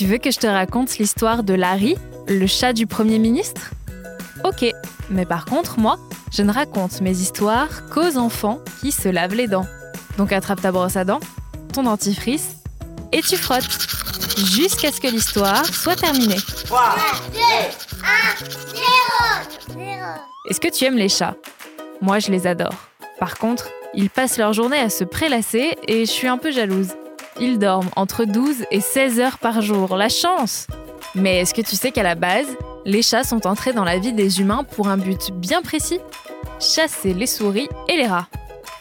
Tu veux que je te raconte l'histoire de Larry, le chat du Premier ministre? Ok, mais par contre, moi, je ne raconte mes histoires qu'aux enfants qui se lavent les dents. Donc attrape ta brosse à dents, ton dentifrice, et tu frottes, jusqu'à ce que l'histoire soit terminée. 3, 2, 1, 0, Est-ce que tu aimes les chats? Moi, je les adore. Par contre, ils passent leur journée à se prélasser et je suis un peu jalouse. Ils dorment entre 12 et 16 heures par jour, la chance Mais est-ce que tu sais qu'à la base, les chats sont entrés dans la vie des humains pour un but bien précis? Chasser les souris et les rats.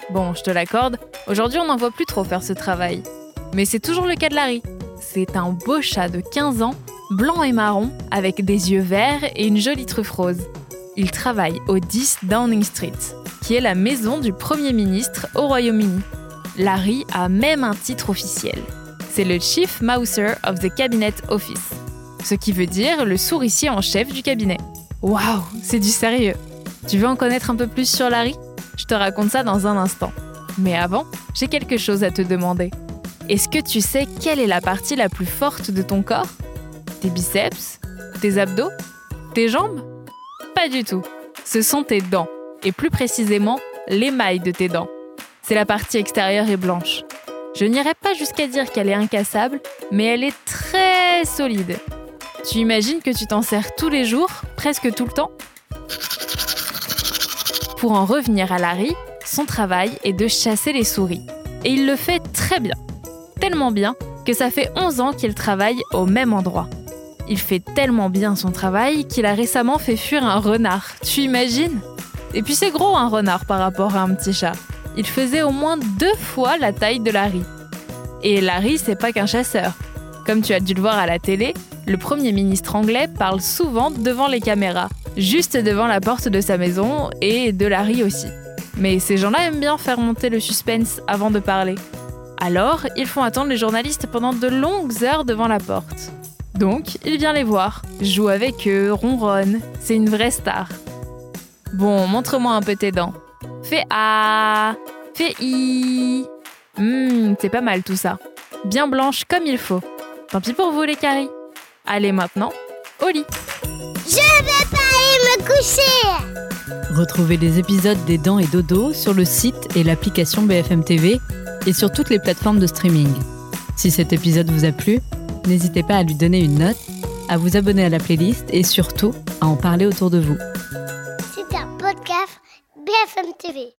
Bon, je te l'accorde, aujourd'hui on n'en voit plus trop faire ce travail. Mais c'est toujours le cas de Larry. C'est un beau chat de 15 ans, blanc et marron, avec des yeux verts et une jolie truffe rose. Il travaille au 10 Downing Street, qui est la maison du Premier ministre au Royaume-Uni. Larry a même un titre officiel. C'est le Chief Mouser of the Cabinet Office ce qui veut dire le souricier en chef du cabinet. Waouh, c'est du sérieux. Tu veux en connaître un peu plus sur Larry? Je te raconte ça dans un instant. Mais avant, j'ai quelque chose à te demander. Est-ce que tu sais quelle est la partie la plus forte de ton corps? Tes biceps? Tes abdos? Tes jambes? Pas du tout. Ce sont tes dents, et plus précisément l'émail de tes dents. C'est la partie extérieure et blanche. Je n'irai pas jusqu'à dire qu'elle est incassable, mais elle est très solide. Tu imagines que tu t'en sers tous les jours, presque tout le temps? Pour en revenir à Larry, son travail est de chasser les souris. Et il le fait très bien. Tellement bien que ça fait 11 ans qu'il travaille au même endroit. Il fait tellement bien son travail qu'il a récemment fait fuir un renard. Tu imagines? Et puis c'est gros un renard par rapport à un petit chat. Il faisait au moins deux fois la taille de Larry. Et Larry, c'est pas qu'un chasseur. Comme tu as dû le voir à la télé, le Premier ministre anglais parle souvent devant les caméras, juste devant la porte de sa maison et de Larry aussi. Mais ces gens-là aiment bien faire monter le suspense avant de parler. Alors, ils font attendre les journalistes pendant de longues heures devant la porte. Donc, il vient les voir, joue avec eux, ronronne. C'est une vraie star. Bon, montre-moi un peu tes dents. Fais A, fais I. Hum, c'est pas mal tout ça. Bien blanche comme il faut. Tant pis pour vous les caries. Allez maintenant, au lit. Je vais pas aller me coucher Retrouvez les épisodes des Dents et Dodo sur le site et l'application BFM TV et sur toutes les plateformes de streaming. Si cet épisode vous a plu, n'hésitez pas à lui donner une note, à vous abonner à la playlist et surtout à en parler autour de vous. C'est un podcast BFM TV.